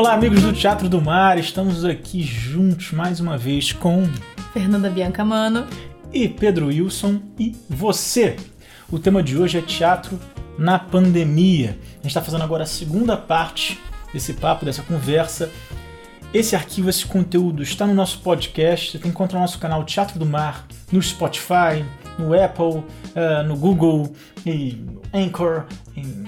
Olá, amigos do Teatro do Mar, estamos aqui juntos mais uma vez com Fernanda Bianca Mano e Pedro Wilson e você. O tema de hoje é teatro na pandemia. A gente está fazendo agora a segunda parte desse papo, dessa conversa. Esse arquivo, esse conteúdo está no nosso podcast. Você tem que encontrar no nosso canal Teatro do Mar, no Spotify, no Apple, uh, no Google, e no Anchor, em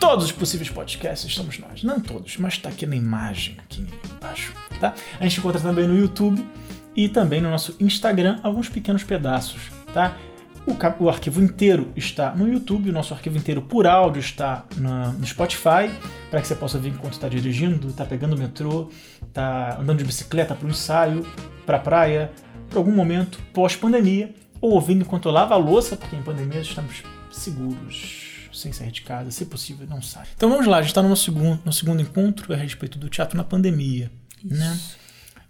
todos os possíveis podcasts estamos nós. Não todos, mas está aqui na imagem, aqui embaixo. Tá? A gente encontra também no YouTube e também no nosso Instagram alguns pequenos pedaços. Tá? O, o arquivo inteiro está no YouTube, o nosso arquivo inteiro por áudio está na, no Spotify, para que você possa ver enquanto está dirigindo, está pegando o metrô, está andando de bicicleta para o ensaio, para a praia, para algum momento pós-pandemia, ou ouvindo enquanto lava a louça, porque em pandemia estamos seguros sem sair de casa, se possível, não sai. Então vamos lá, a gente está no segundo, no segundo encontro a respeito do teatro na pandemia. Né?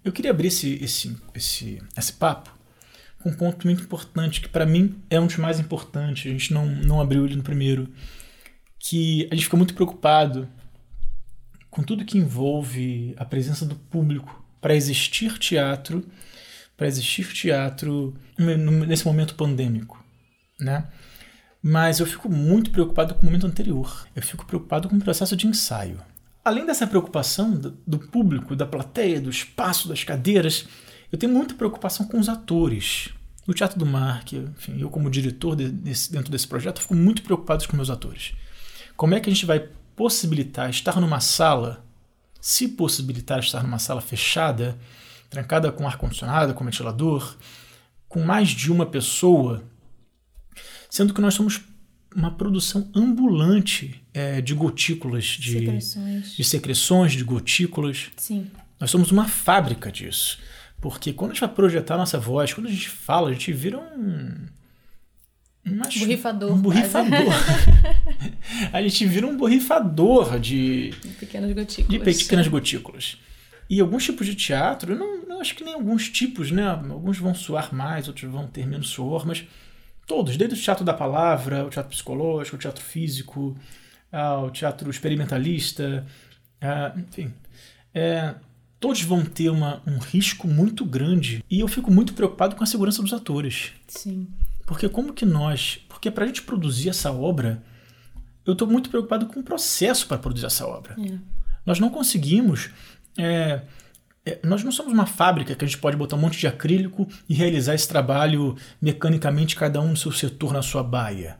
Eu queria abrir esse, esse, esse, esse papo com um ponto muito importante, que para mim é um dos mais importantes, a gente não, não abriu ele no primeiro, que a gente fica muito preocupado com tudo que envolve a presença do público para existir teatro, para existir teatro nesse momento pandêmico, né? Mas eu fico muito preocupado com o momento anterior. Eu fico preocupado com o processo de ensaio. Além dessa preocupação do público, da plateia, do espaço, das cadeiras, eu tenho muita preocupação com os atores. No Teatro do Mar, que, enfim, eu como diretor de, desse, dentro desse projeto, fico muito preocupado com meus atores. Como é que a gente vai possibilitar estar numa sala, se possibilitar estar numa sala fechada, trancada com ar-condicionado, com ventilador, com mais de uma pessoa sendo que nós somos uma produção ambulante é, de gotículas, de secreções. de secreções, de gotículas. Sim. Nós somos uma fábrica disso. Porque quando a gente vai projetar a nossa voz, quando a gente fala, a gente vira um. um borrifador. Um borrifador. a gente vira um borrifador de. De pequenas gotículas. De pequenas gotículas. E alguns tipos de teatro, eu não, não acho que nem alguns tipos, né? Alguns vão suar mais, outros vão ter menos suor, mas Todos, desde o teatro da palavra, o teatro psicológico, o teatro físico, o teatro experimentalista, enfim. É, todos vão ter uma, um risco muito grande e eu fico muito preocupado com a segurança dos atores. Sim. Porque como que nós... Porque para a gente produzir essa obra, eu estou muito preocupado com o processo para produzir essa obra. É. Nós não conseguimos... É, nós não somos uma fábrica que a gente pode botar um monte de acrílico e realizar esse trabalho mecanicamente, cada um no seu setor, na sua baia.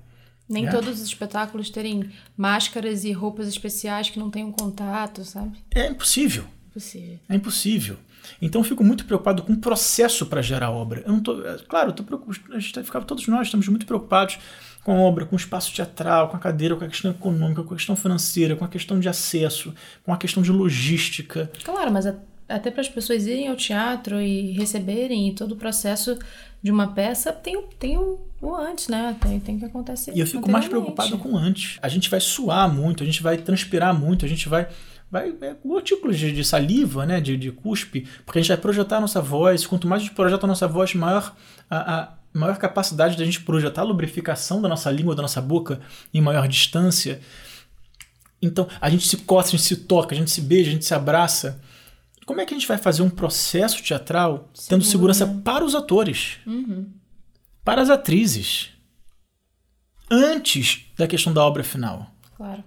Nem né? todos os espetáculos terem máscaras e roupas especiais que não tenham contato, sabe? É impossível. Impossível. É impossível. Então eu fico muito preocupado com o processo para gerar obra. Eu não tô, é, claro, eu tô preocupado, a gente tá, todos nós estamos muito preocupados com a obra, com o espaço teatral, com a cadeira, com a questão econômica, com a questão financeira, com a questão de acesso, com a questão de logística. Claro, mas a até para as pessoas irem ao teatro e receberem e todo o processo de uma peça tem, tem o, o antes, né? Tem, tem que acontecer. E eu fico mais preocupado com antes. A gente vai suar muito, a gente vai transpirar muito, a gente vai. Vai, é, gotículos de, de, saliva, né, de, de cuspe, porque a gente vai projetar a nossa voz. Quanto mais a gente projeta a nossa voz, maior a, a maior capacidade da gente projetar a lubrificação da nossa língua, da nossa boca em maior distância. Então, a gente se coça, a gente se toca, a gente se beija, a gente se abraça como é que a gente vai fazer um processo teatral Segura. tendo segurança para os atores, uhum. para as atrizes, antes da questão da obra final? Claro.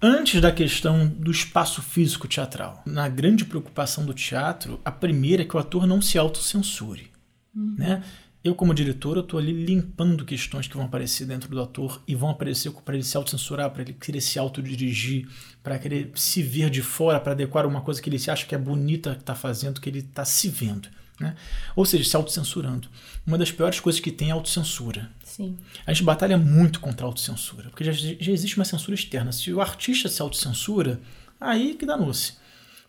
Antes da questão do espaço físico teatral. Na grande preocupação do teatro, a primeira é que o ator não se autocensure. Uhum. Né? Eu, como diretor, eu estou ali limpando questões que vão aparecer dentro do ator e vão aparecer para ele se autocensurar, para ele querer se autodirigir, para querer se ver de fora, para adequar uma coisa que ele se acha que é bonita que está fazendo, que ele está se vendo. Né? Ou seja, se autocensurando. Uma das piores coisas que tem é a autocensura. Sim. A gente batalha muito contra a autocensura, porque já, já existe uma censura externa. Se o artista se autocensura, aí que danou-se.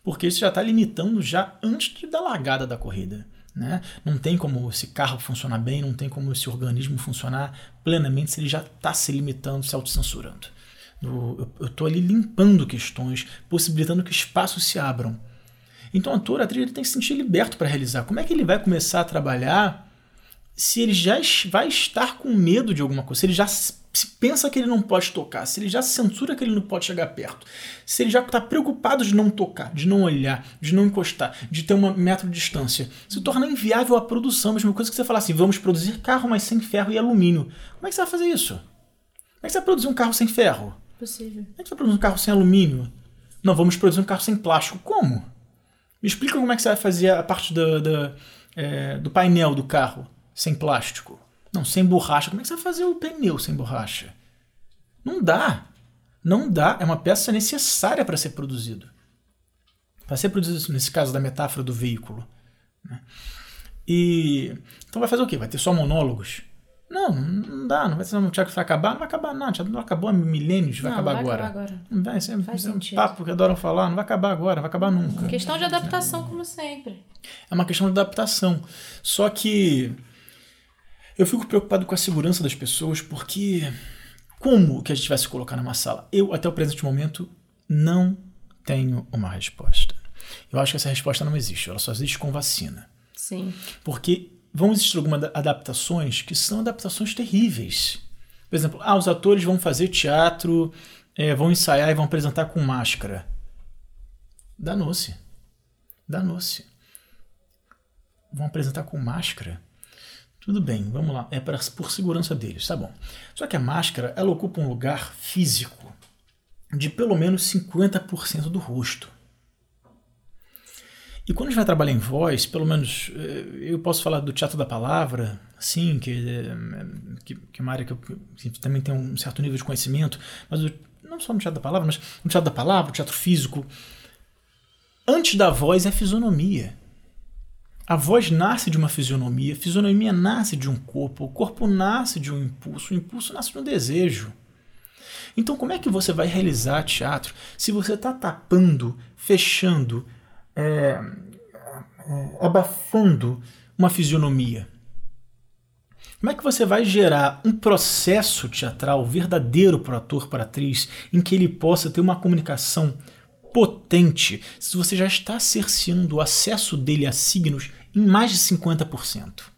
Porque isso já está limitando já antes da largada da corrida. Né? Não tem como esse carro funcionar bem, não tem como esse organismo funcionar plenamente se ele já está se limitando, se autocensurando. Eu estou ali limpando questões, possibilitando que espaços se abram. Então, o ator, a atriz, ele tem que se sentir liberto para realizar. Como é que ele vai começar a trabalhar se ele já vai estar com medo de alguma coisa? Se ele já se pensa que ele não pode tocar, se ele já censura que ele não pode chegar perto, se ele já está preocupado de não tocar, de não olhar, de não encostar, de ter uma metro de distância, se torna inviável a produção. A mesma coisa que você falar assim: vamos produzir carro, mas sem ferro e alumínio. Como é que você vai fazer isso? Como é que você vai produzir um carro sem ferro? Possível. Como é que você vai produzir um carro sem alumínio? Não, vamos produzir um carro sem plástico. Como? Me explica como é que você vai fazer a parte do, do, é, do painel do carro sem plástico. Não, sem borracha. Como é que você vai fazer o pneu sem borracha? Não dá. Não dá. É uma peça necessária para ser produzido. Para ser produzido, nesse caso da metáfora do veículo. Né? E então vai fazer o quê? Vai ter só monólogos? Não, não dá. Não vai ser um teatro que vai acabar. Não vai acabar nada. O teatro não acabou há milênios. Vai Não, acabar vai agora. acabar agora. Não vai ser Faz é um papo que adoram falar. Não vai acabar agora. Vai acabar nunca. Questão de adaptação, como sempre. É uma questão de adaptação. Só que eu fico preocupado com a segurança das pessoas porque como que a gente vai se colocar numa sala? Eu, até o presente momento, não tenho uma resposta. Eu acho que essa resposta não existe. Ela só existe com vacina. Sim. Porque vão existir algumas adaptações que são adaptações terríveis. Por exemplo, ah, os atores vão fazer teatro, eh, vão ensaiar e vão apresentar com máscara. Danou-se. Danou-se. Vão apresentar com máscara. Tudo bem, vamos lá. É pra, por segurança deles, tá bom. Só que a máscara, ela ocupa um lugar físico de pelo menos 50% do rosto. E quando a gente vai trabalhar em voz, pelo menos eh, eu posso falar do teatro da palavra, sim, que, eh, que, que é uma área que eu que também tem um certo nível de conhecimento, mas não só no teatro da palavra, mas no teatro da palavra, no teatro físico. Antes da voz é a fisionomia. A voz nasce de uma fisionomia, a fisionomia nasce de um corpo, o corpo nasce de um impulso, o impulso nasce de um desejo. Então, como é que você vai realizar teatro se você está tapando, fechando, é, é, abafando uma fisionomia? Como é que você vai gerar um processo teatral verdadeiro para o ator, para a atriz, em que ele possa ter uma comunicação potente se você já está cerceando o acesso dele a signos em mais de 50%?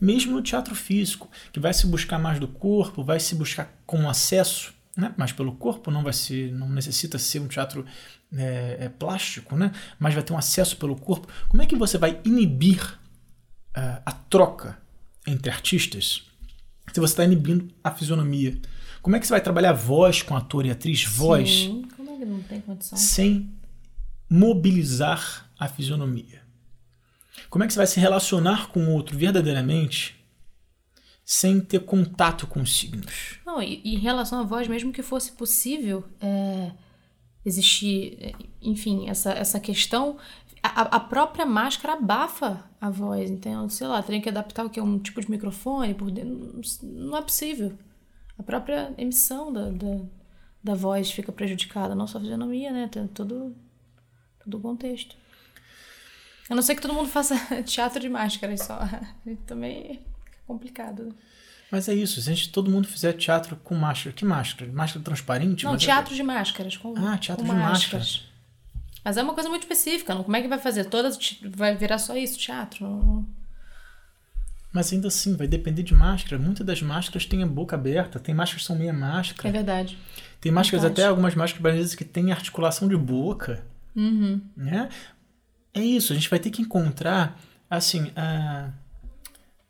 mesmo no teatro físico, que vai se buscar mais do corpo, vai se buscar com acesso, né? mas pelo corpo não vai ser, não necessita ser um teatro é, é, plástico, né? mas vai ter um acesso pelo corpo. Como é que você vai inibir ah, a troca entre artistas se você está inibindo a fisionomia? Como é que você vai trabalhar voz com ator e atriz, voz, Sim. É não tem condição? sem mobilizar a fisionomia? Como é que você vai se relacionar com o outro verdadeiramente sem ter contato com os signos? Não, e, e em relação à voz, mesmo que fosse possível é, existir, é, enfim, essa, essa questão, a, a própria máscara abafa a voz, então, sei lá, teria que adaptar o que? Um tipo de microfone por dentro, não, não é possível. A própria emissão da, da, da voz fica prejudicada, não só a fisionomia, né? Tem todo, todo o contexto. A não ser que todo mundo faça teatro de máscaras só. Também é complicado. Mas é isso, se a gente, todo mundo fizer teatro com máscara, que máscara? Máscara transparente? Não, Mas é- teatro de máscaras. Com, Ah, teatro com de máscaras. Mas é uma coisa muito específica. Não, como é que vai fazer? Todas vai virar só isso, teatro? Não- Mas ainda assim, vai depender de máscara. Muitas das máscaras têm a boca aberta, tem máscaras que são meia É máscara. verdade. Tem máscaras verdade. até, algumas máscaras brasileiras que têm articulação de boca. Uhum. né? É isso, a gente vai ter que encontrar assim a,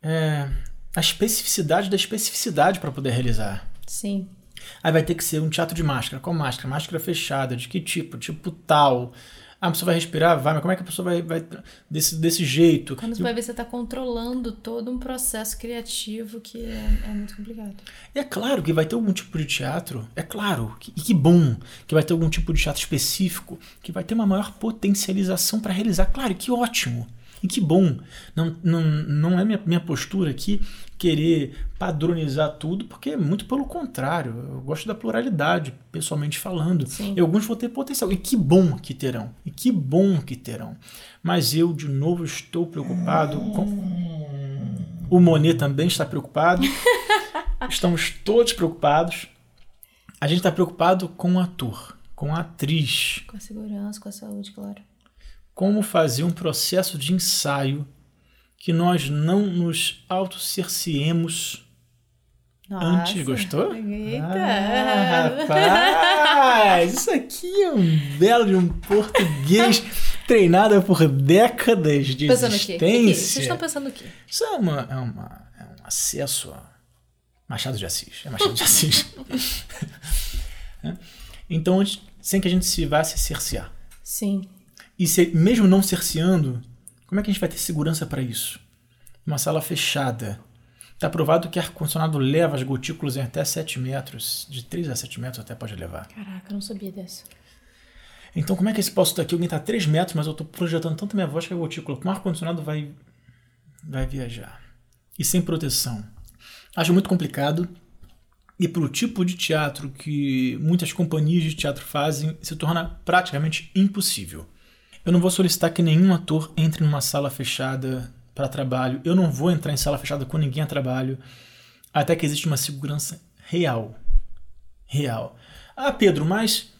é, a especificidade da especificidade para poder realizar. Sim. Aí vai ter que ser um teatro de máscara. Qual máscara? Máscara fechada. De que tipo? Tipo tal. Ah, a pessoa vai respirar? Vai, mas como é que a pessoa vai. vai desse, desse jeito? Quando você vai ver, você está controlando todo um processo criativo que é, é muito complicado. E é claro que vai ter algum tipo de teatro, é claro, que- e que bom que vai ter algum tipo de teatro específico, que vai ter uma maior potencialização para realizar. Claro, que ótimo, e que bom. Não, não, não é minha, minha postura aqui querer padronizar tudo, porque muito pelo contrário, eu gosto da pluralidade, pessoalmente falando. Sim. E alguns vão ter potencial, e que bom que terão, e que bom que terão. Mas eu, de novo, estou preocupado com. O Monet também está preocupado. Estamos todos preocupados. A gente está preocupado com o ator, com a atriz. Com a segurança, com a saúde, claro. Como fazer um processo de ensaio que nós não nos autocerciemos. Antes, gostou? Eita! Ah, rapaz, isso aqui é um belo de um português treinado por décadas de Pensando existência. Que que? Vocês estão pensando o quê? Isso é, uma, é, uma, é um acesso a Machado de Assis. É Machado de Assis. Então, sem que a gente se vá se cercear. Sim. E se, mesmo não cerceando, como é que a gente vai ter segurança para isso? Uma sala fechada. Está provado que ar-condicionado leva as gotículas em até 7 metros. De 3 a 7 metros até pode levar. Caraca, eu não sabia dessa. Então, como é que esse posto daqui? Alguém está a 3 metros, mas eu estou projetando tanto minha voz que a gotícula com ar-condicionado vai, vai viajar. E sem proteção. Acho muito complicado. E para o tipo de teatro que muitas companhias de teatro fazem, se torna praticamente impossível. Eu não vou solicitar que nenhum ator entre numa sala fechada para trabalho. Eu não vou entrar em sala fechada com ninguém a trabalho até que exista uma segurança real. Real. Ah, Pedro, mas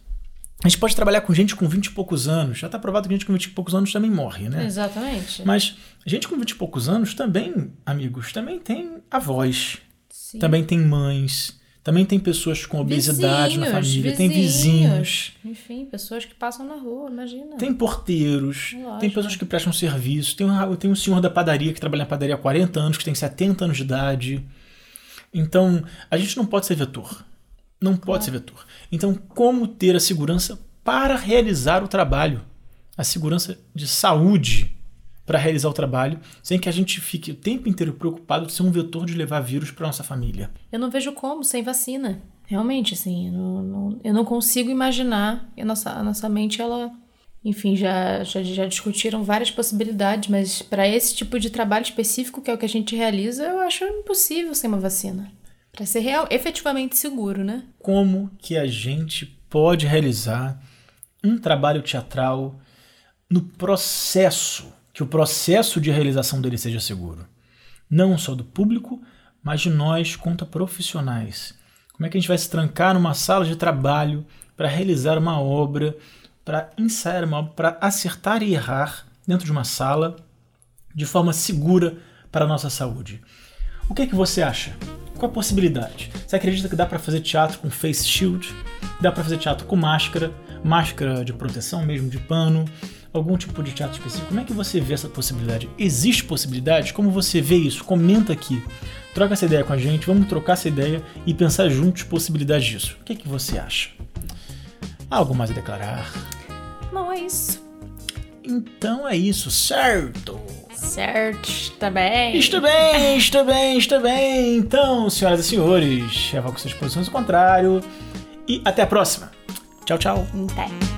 a gente pode trabalhar com gente com 20 e poucos anos. Já está provado que gente com 20 e poucos anos também morre, né? Exatamente. Mas gente com 20 e poucos anos também, amigos, também tem avós, Sim. também tem mães, também tem pessoas com obesidade na Vizinhos, família, tem vizinhos, Enfim, pessoas que passam na rua, imagina. tem porteiros, Lógico. tem pessoas que prestam serviço, tem um, tem um senhor da padaria que trabalha na padaria há 40 anos, que tem 70 anos de idade. Então, a gente não pode ser vetor. Não pode ser vetor. Então, como ter a segurança para realizar o trabalho? A segurança de saúde para realizar o trabalho, sem que a gente fique o tempo inteiro preocupado de ser um vetor de levar vírus para nossa família. Eu não vejo como sem vacina. Realmente, assim, eu não, eu não consigo imaginar. A nossa, a nossa mente, ela. Enfim, já, já, já discutiram várias possibilidades, mas para esse tipo de trabalho específico, que é o que a gente realiza, eu acho impossível sem uma vacina. Para ser real, efetivamente seguro, né? como que a gente pode realizar um trabalho teatral no processo, que o processo de realização dele seja seguro. Não só do público, mas de nós quanto profissionais. Como é que a gente vai se trancar numa sala de trabalho para realizar uma obra, para ensaiar uma obra, para acertar e errar dentro de uma sala de forma segura para a nossa saúde? O que é que você acha? Qual a possibilidade? Você acredita que dá para fazer teatro com face shield? Dá para fazer teatro com máscara, máscara de proteção mesmo de pano, algum tipo de teatro específico? Como é que você vê essa possibilidade? Existe possibilidade? Como você vê isso? Comenta aqui. Troca essa ideia com a gente, vamos trocar essa ideia e pensar juntos possibilidades disso. O que é que você acha? Algo mais a declarar? Não é isso. Então é isso, certo? Certo, tá bem. Está bem, está bem, está bem. Então, senhoras e senhores, evoco suas posições ao contrário. E até a próxima. Tchau, tchau. Até.